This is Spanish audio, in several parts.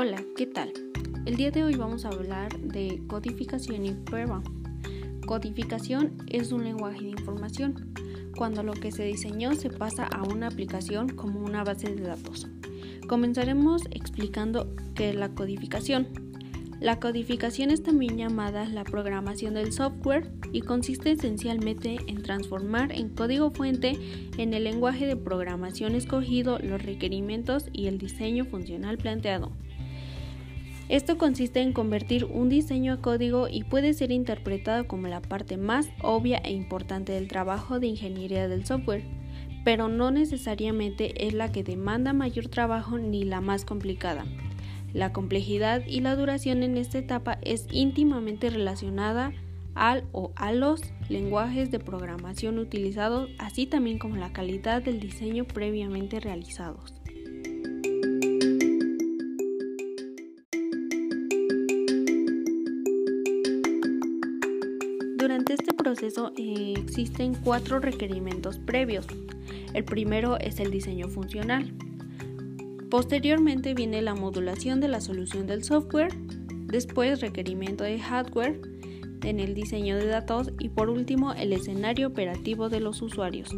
Hola, ¿qué tal? El día de hoy vamos a hablar de codificación y prueba. Codificación es un lenguaje de información, cuando lo que se diseñó se pasa a una aplicación como una base de datos. Comenzaremos explicando qué es la codificación. La codificación es también llamada la programación del software y consiste esencialmente en transformar en código fuente en el lenguaje de programación escogido los requerimientos y el diseño funcional planteado. Esto consiste en convertir un diseño a código y puede ser interpretado como la parte más obvia e importante del trabajo de ingeniería del software, pero no necesariamente es la que demanda mayor trabajo ni la más complicada. La complejidad y la duración en esta etapa es íntimamente relacionada al o a los lenguajes de programación utilizados, así también como la calidad del diseño previamente realizados. Durante este proceso eh, existen cuatro requerimientos previos. El primero es el diseño funcional. Posteriormente viene la modulación de la solución del software, después requerimiento de hardware en el diseño de datos y por último el escenario operativo de los usuarios.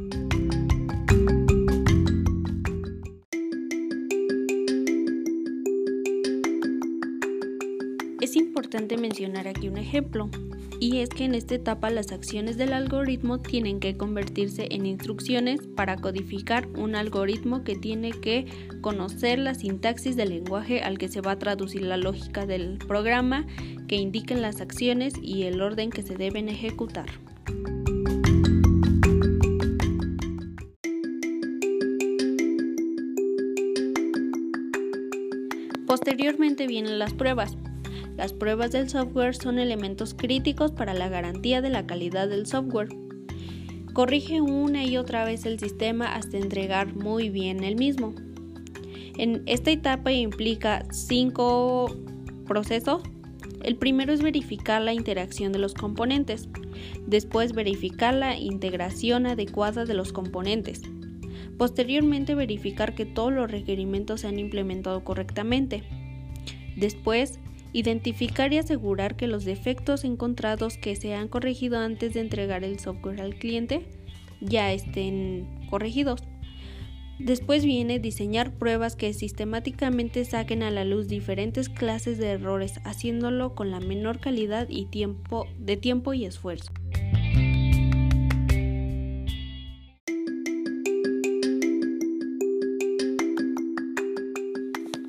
Es importante mencionar aquí un ejemplo y es que en esta etapa las acciones del algoritmo tienen que convertirse en instrucciones para codificar un algoritmo que tiene que conocer la sintaxis del lenguaje al que se va a traducir la lógica del programa, que indiquen las acciones y el orden que se deben ejecutar. Posteriormente vienen las pruebas, las pruebas del software son elementos críticos para la garantía de la calidad del software. Corrige una y otra vez el sistema hasta entregar muy bien el mismo. En esta etapa implica cinco procesos. El primero es verificar la interacción de los componentes. Después verificar la integración adecuada de los componentes. Posteriormente verificar que todos los requerimientos se han implementado correctamente. Después Identificar y asegurar que los defectos encontrados que se han corregido antes de entregar el software al cliente ya estén corregidos. Después viene diseñar pruebas que sistemáticamente saquen a la luz diferentes clases de errores, haciéndolo con la menor calidad y tiempo de tiempo y esfuerzo.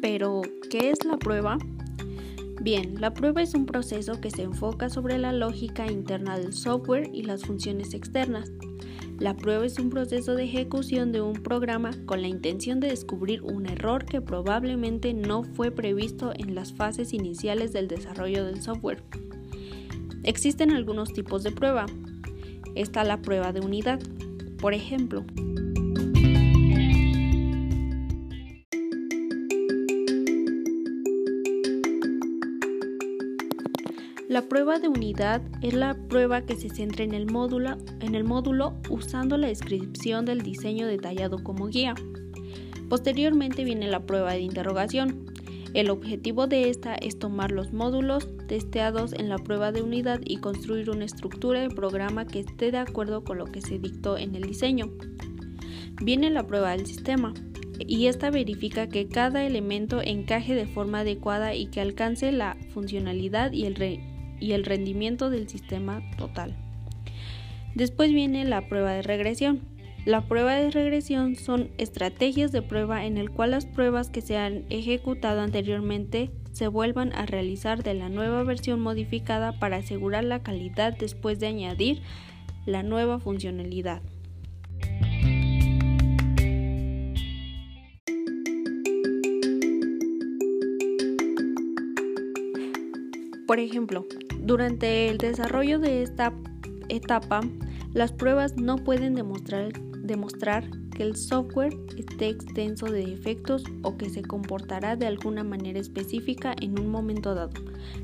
Pero, ¿qué es la prueba? Bien, la prueba es un proceso que se enfoca sobre la lógica interna del software y las funciones externas. La prueba es un proceso de ejecución de un programa con la intención de descubrir un error que probablemente no fue previsto en las fases iniciales del desarrollo del software. Existen algunos tipos de prueba. Está la prueba de unidad. Por ejemplo, La prueba de unidad es la prueba que se centra en el módulo, en el módulo usando la descripción del diseño detallado como guía. Posteriormente viene la prueba de interrogación. El objetivo de esta es tomar los módulos testeados en la prueba de unidad y construir una estructura de programa que esté de acuerdo con lo que se dictó en el diseño. Viene la prueba del sistema y esta verifica que cada elemento encaje de forma adecuada y que alcance la funcionalidad y el, y el rendimiento del sistema total. Después viene la prueba de regresión. La prueba de regresión son estrategias de prueba en el cual las pruebas que se han ejecutado anteriormente se vuelvan a realizar de la nueva versión modificada para asegurar la calidad después de añadir la nueva funcionalidad. Por ejemplo, durante el desarrollo de esta etapa, las pruebas no pueden demostrar, que el software esté extenso de defectos o que se comportará de alguna manera específica en un momento dado.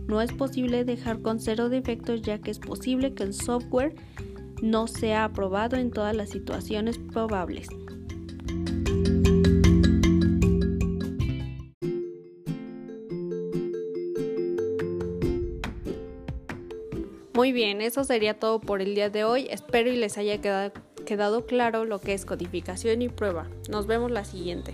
No es posible dejar con cero defectos ya que es posible que el software no sea aprobado en todas las situaciones probables. Muy bien, eso sería todo por el día de hoy. Espero y les haya quedado, quedado claro lo que es codificación y prueba. Nos vemos la siguiente.